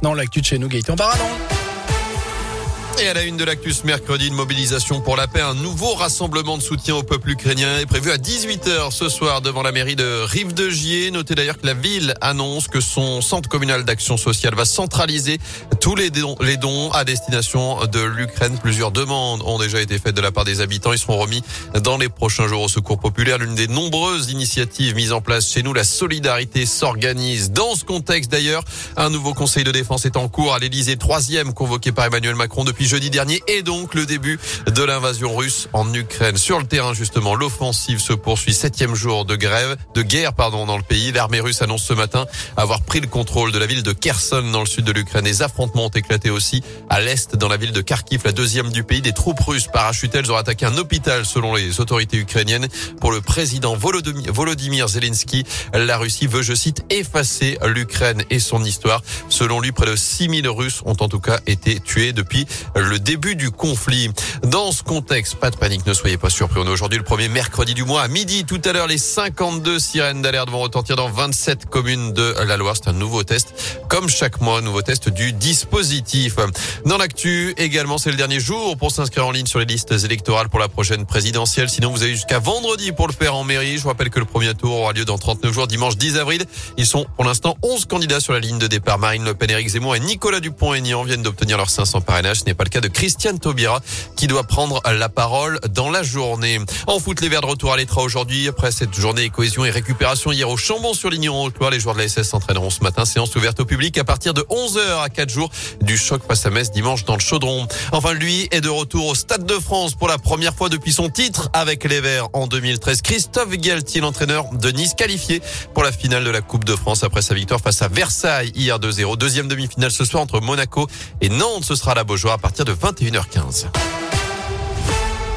maintenant l'actu de chez nous, Gaëtan Baradon. Et à la une de l'actus mercredi, une mobilisation pour la paix. Un nouveau rassemblement de soutien au peuple ukrainien est prévu à 18h ce soir devant la mairie de Rive de Gier. Notez d'ailleurs que la ville annonce que son centre communal d'action sociale va centraliser tous les dons, les dons à destination de l'Ukraine. Plusieurs demandes ont déjà été faites de la part des habitants. Ils seront remis dans les prochains jours au secours populaire. L'une des nombreuses initiatives mises en place chez nous, la solidarité s'organise. Dans ce contexte d'ailleurs, un nouveau conseil de défense est en cours à l'Elysée, troisième convoqué par Emmanuel Macron depuis jeudi dernier et donc le début de l'invasion russe en Ukraine. Sur le terrain, justement, l'offensive se poursuit. Septième jour de grève, de guerre, pardon, dans le pays. L'armée russe annonce ce matin avoir pris le contrôle de la ville de Kherson dans le sud de l'Ukraine. Les affrontements ont éclaté aussi à l'est dans la ville de Kharkiv, la deuxième du pays. Des troupes russes parachutées, elles ont attaqué un hôpital selon les autorités ukrainiennes. Pour le président Volodymyr Zelensky, la Russie veut, je cite, effacer l'Ukraine et son histoire. Selon lui, près de 6000 Russes ont en tout cas été tués depuis le début du conflit. Dans ce contexte, pas de panique, ne soyez pas surpris. On est aujourd'hui le premier mercredi du mois à midi. Tout à l'heure, les 52 sirènes d'alerte vont retentir dans 27 communes de la Loire. C'est un nouveau test. Comme chaque mois, nouveau test du dispositif. Dans l'actu, également, c'est le dernier jour pour s'inscrire en ligne sur les listes électorales pour la prochaine présidentielle. Sinon, vous avez jusqu'à vendredi pour le faire en mairie. Je vous rappelle que le premier tour aura lieu dans 39 jours, dimanche 10 avril. Ils sont pour l'instant 11 candidats sur la ligne de départ. Marine Le Pen, Éric Zemmour et Nicolas Dupont-Aignan viennent d'obtenir leurs 500 parrainages. Pas le cas de Christiane Taubira qui doit prendre la parole dans la journée. En foot, les Verts de retour à l'étra aujourd'hui. Après cette journée cohésion et récupération hier au Chambon-sur-Lignon en haute les joueurs de la SS s'entraîneront ce matin. Séance ouverte au public à partir de 11h à 4 jours du choc face à Metz dimanche dans le Chaudron. Enfin, lui est de retour au Stade de France pour la première fois depuis son titre avec les Verts en 2013. Christophe Galtier, l'entraîneur de Nice, qualifié pour la finale de la Coupe de France après sa victoire face à Versailles hier 2-0. Deuxième demi-finale ce soir entre Monaco et Nantes. Ce sera la Beaujoire partir de 21h15.